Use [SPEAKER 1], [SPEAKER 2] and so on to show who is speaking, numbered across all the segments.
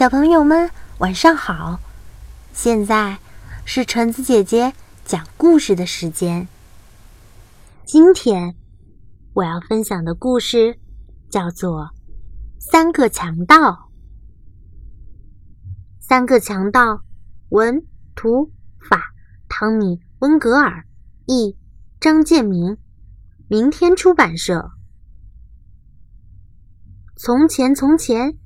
[SPEAKER 1] 小朋友们，晚上好！现在是橙子姐姐讲故事的时间。今天我要分享的故事叫做《三个强盗》。三个强盗，文图法汤米·温格尔，译张建明，明天出版社。从前，从前。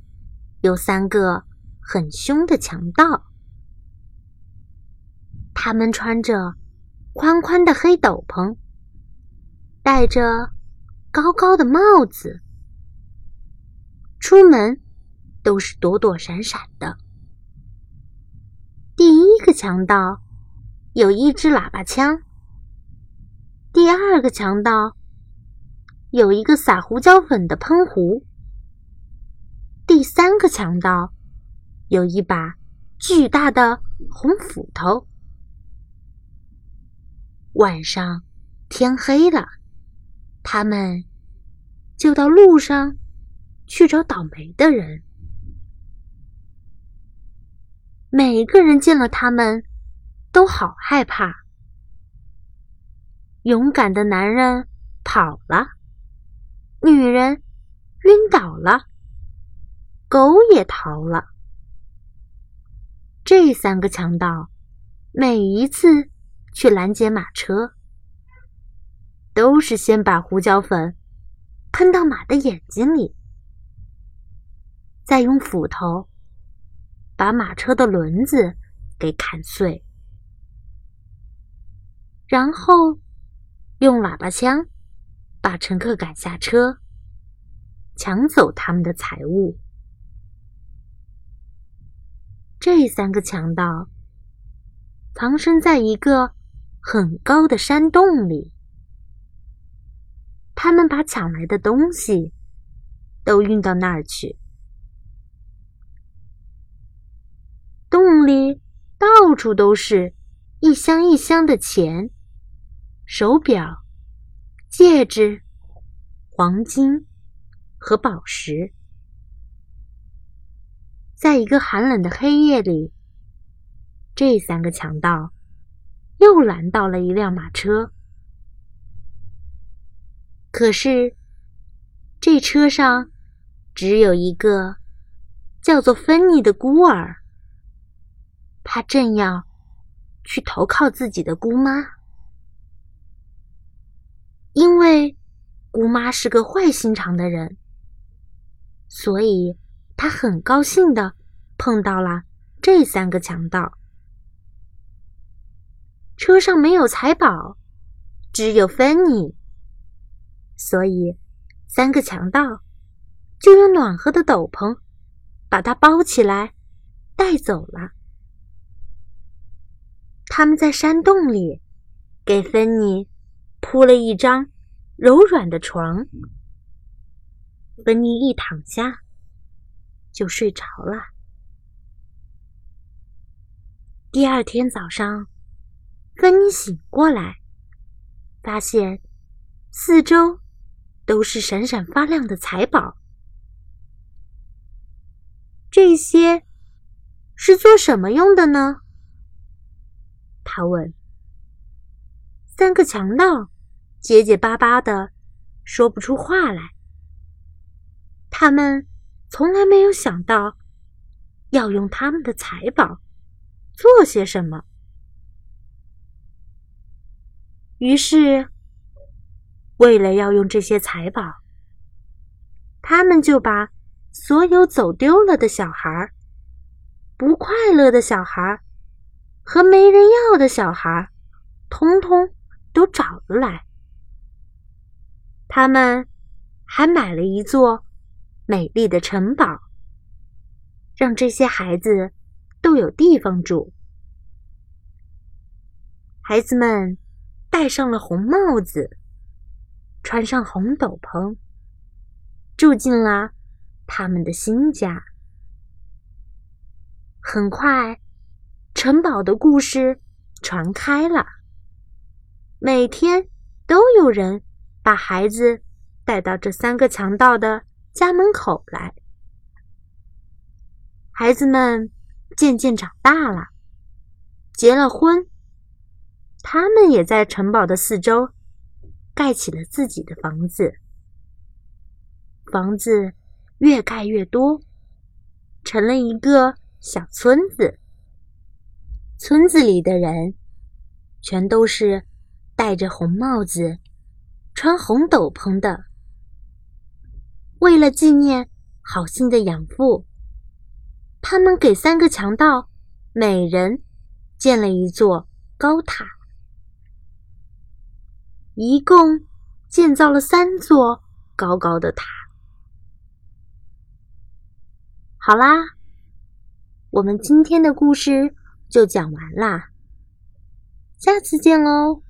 [SPEAKER 1] 有三个很凶的强盗，他们穿着宽宽的黑斗篷，戴着高高的帽子，出门都是躲躲闪闪的。第一个强盗有一支喇叭枪，第二个强盗有一个撒胡椒粉的喷壶。第三个强盗有一把巨大的红斧头。晚上天黑了，他们就到路上去找倒霉的人。每个人见了他们都好害怕。勇敢的男人跑了，女人晕倒了。狗也逃了。这三个强盗每一次去拦截马车，都是先把胡椒粉喷到马的眼睛里，再用斧头把马车的轮子给砍碎，然后用喇叭枪把乘客赶下车，抢走他们的财物。这三个强盗藏身在一个很高的山洞里，他们把抢来的东西都运到那儿去。洞里到处都是一箱一箱的钱、手表、戒指、黄金和宝石。在一个寒冷的黑夜里，这三个强盗又拦到了一辆马车。可是，这车上只有一个叫做芬妮的孤儿，他正要去投靠自己的姑妈，因为姑妈是个坏心肠的人，所以。他很高兴的碰到了这三个强盗。车上没有财宝，只有芬妮，所以三个强盗就用暖和的斗篷把它包起来带走了。他们在山洞里给芬妮铺了一张柔软的床，芬妮一躺下。就睡着了。第二天早上，芬妮醒过来，发现四周都是闪闪发亮的财宝。这些是做什么用的呢？他问。三个强盗结结巴巴的说不出话来。他们。从来没有想到要用他们的财宝做些什么，于是为了要用这些财宝，他们就把所有走丢了的小孩、不快乐的小孩和没人要的小孩，通通都找了来。他们还买了一座。美丽的城堡，让这些孩子都有地方住。孩子们戴上了红帽子，穿上红斗篷，住进了他们的新家。很快，城堡的故事传开了，每天都有人把孩子带到这三个强盗的。家门口来，孩子们渐渐长大了，结了婚。他们也在城堡的四周盖起了自己的房子。房子越盖越多，成了一个小村子。村子里的人全都是戴着红帽子、穿红斗篷的。为了纪念好心的养父，他们给三个强盗每人建了一座高塔，一共建造了三座高高的塔。好啦，我们今天的故事就讲完啦，下次见喽。